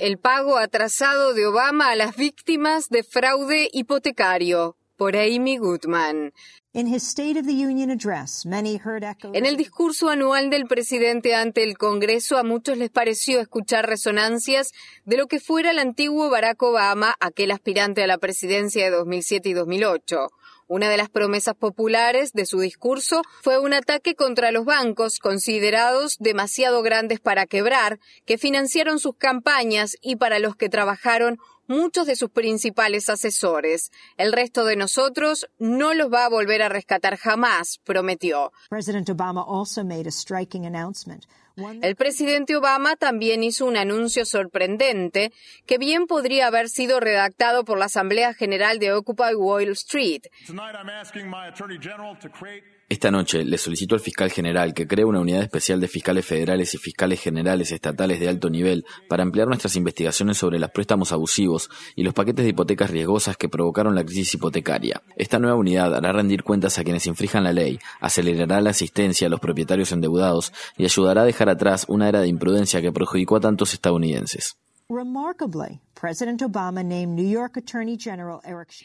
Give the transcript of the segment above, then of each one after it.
El pago atrasado de Obama a las víctimas de fraude hipotecario por Amy Goodman. En el discurso anual del presidente ante el Congreso, a muchos les pareció escuchar resonancias de lo que fuera el antiguo Barack Obama, aquel aspirante a la presidencia de 2007 y 2008. Una de las promesas populares de su discurso fue un ataque contra los bancos considerados demasiado grandes para quebrar, que financiaron sus campañas y para los que trabajaron muchos de sus principales asesores. El resto de nosotros no los va a volver a rescatar jamás, prometió. El presidente Obama también hizo un anuncio sorprendente que bien podría haber sido redactado por la Asamblea General de Occupy Wall Street. Esta noche le solicito al fiscal general que cree una unidad especial de fiscales federales y fiscales generales estatales de alto nivel para ampliar nuestras investigaciones sobre los préstamos abusivos y los paquetes de hipotecas riesgosas que provocaron la crisis hipotecaria. Esta nueva unidad hará rendir cuentas a quienes infrijan la ley, acelerará la asistencia a los propietarios endeudados y ayudará a dejar atrás una era de imprudencia que perjudicó a tantos estadounidenses.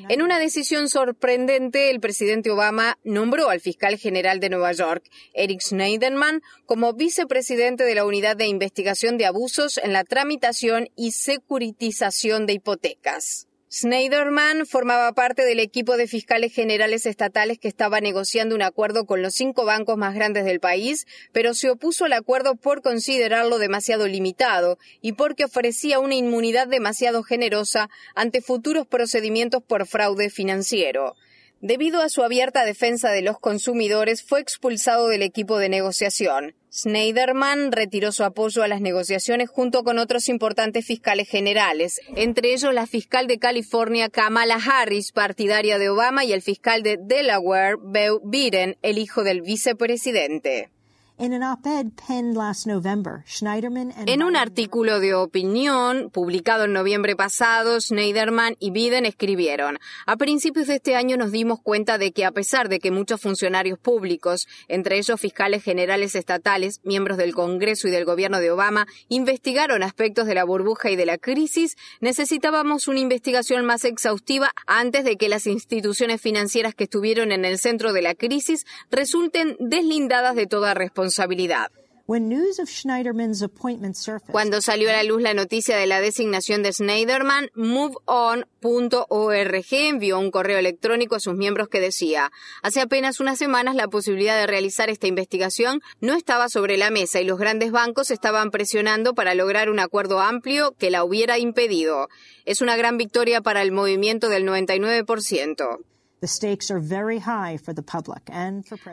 En una decisión sorprendente, el presidente Obama nombró al fiscal general de Nueva York, Eric Schneiderman, como vicepresidente de la Unidad de Investigación de Abusos en la Tramitación y Securitización de Hipotecas. Schneiderman formaba parte del equipo de fiscales generales estatales que estaba negociando un acuerdo con los cinco bancos más grandes del país, pero se opuso al acuerdo por considerarlo demasiado limitado y porque ofrecía una inmunidad demasiado generosa ante futuros procedimientos por fraude financiero. Debido a su abierta defensa de los consumidores, fue expulsado del equipo de negociación. Schneiderman retiró su apoyo a las negociaciones junto con otros importantes fiscales generales, entre ellos la fiscal de California Kamala Harris, partidaria de Obama, y el fiscal de Delaware, Beau Biden, el hijo del vicepresidente. En un artículo de opinión publicado en noviembre pasado, Schneiderman y Biden escribieron, a principios de este año nos dimos cuenta de que a pesar de que muchos funcionarios públicos, entre ellos fiscales generales estatales, miembros del Congreso y del gobierno de Obama, investigaron aspectos de la burbuja y de la crisis, necesitábamos una investigación más exhaustiva antes de que las instituciones financieras que estuvieron en el centro de la crisis resulten deslindadas de toda responsabilidad cuando salió a la luz la noticia de la designación de Schneiderman, MoveOn.org envió un correo electrónico a sus miembros que decía, hace apenas unas semanas la posibilidad de realizar esta investigación no estaba sobre la mesa y los grandes bancos estaban presionando para lograr un acuerdo amplio que la hubiera impedido. Es una gran victoria para el movimiento del 99%.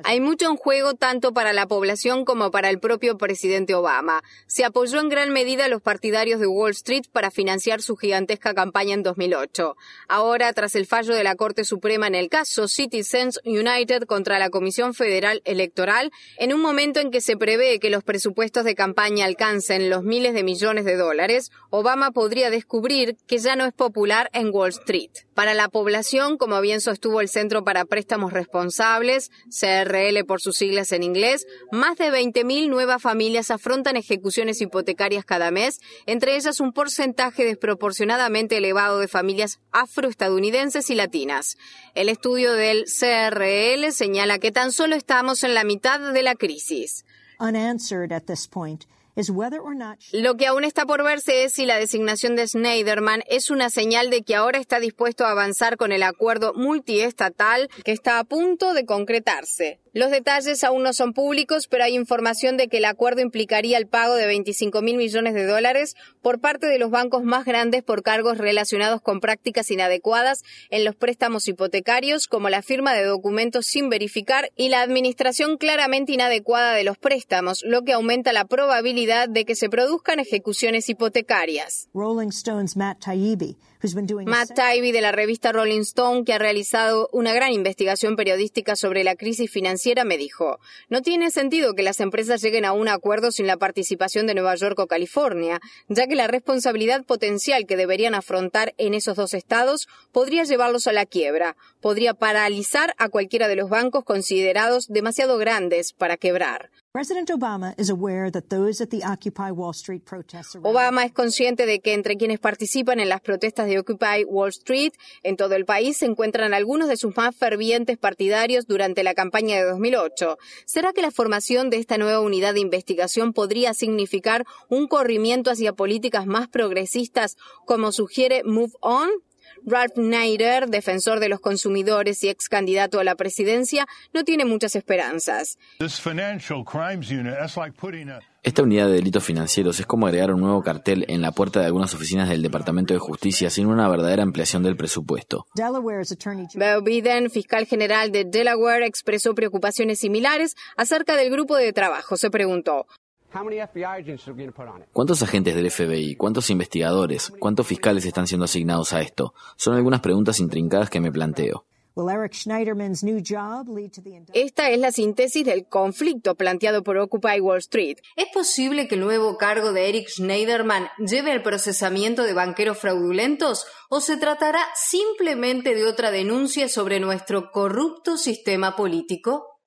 Hay mucho en juego tanto para la población como para el propio presidente Obama. Se apoyó en gran medida a los partidarios de Wall Street para financiar su gigantesca campaña en 2008. Ahora, tras el fallo de la Corte Suprema en el caso Citizens United contra la Comisión Federal Electoral, en un momento en que se prevé que los presupuestos de campaña alcancen los miles de millones de dólares, Obama podría descubrir que ya no es popular en Wall Street. Para la población, como bien sostuvo el Centro para Préstamos Responsables, CRL por sus siglas en inglés, más de 20.000 nuevas familias afrontan ejecuciones hipotecarias cada mes, entre ellas un porcentaje desproporcionadamente elevado de familias afroestadounidenses y latinas. El estudio del CRL señala que tan solo estamos en la mitad de la crisis. Lo que aún está por verse es si la designación de Schneiderman es una señal de que ahora está dispuesto a avanzar con el acuerdo multiestatal que está a punto de concretarse. Los detalles aún no son públicos, pero hay información de que el acuerdo implicaría el pago de 25 mil millones de dólares por parte de los bancos más grandes por cargos relacionados con prácticas inadecuadas en los préstamos hipotecarios, como la firma de documentos sin verificar y la administración claramente inadecuada de los préstamos, lo que aumenta la probabilidad de que se produzcan ejecuciones hipotecarias. Rolling Stone's Matt Taibbi Matt Taibbi de la revista Rolling Stone, que ha realizado una gran investigación periodística sobre la crisis me dijo, no tiene sentido que las empresas lleguen a un acuerdo sin la participación de Nueva York o California, ya que la responsabilidad potencial que deberían afrontar en esos dos estados podría llevarlos a la quiebra, podría paralizar a cualquiera de los bancos considerados demasiado grandes para quebrar. Obama es consciente de que entre quienes participan en las protestas de Occupy Wall Street en todo el país se encuentran algunos de sus más fervientes partidarios durante la campaña de 2008. ¿Será que la formación de esta nueva unidad de investigación podría significar un corrimiento hacia políticas más progresistas como sugiere Move On? Ralph Nader, defensor de los consumidores y ex candidato a la presidencia, no tiene muchas esperanzas. Esta unidad de delitos financieros es como agregar un nuevo cartel en la puerta de algunas oficinas del Departamento de Justicia sin una verdadera ampliación del presupuesto. Beau Biden, fiscal general de Delaware, expresó preocupaciones similares acerca del grupo de trabajo. Se preguntó, ¿Cuántos agentes del FBI, cuántos investigadores, cuántos fiscales están siendo asignados a esto? Son algunas preguntas intrincadas que me planteo. Esta es la síntesis del conflicto planteado por Occupy Wall Street. ¿Es posible que el nuevo cargo de Eric Schneiderman lleve al procesamiento de banqueros fraudulentos o se tratará simplemente de otra denuncia sobre nuestro corrupto sistema político?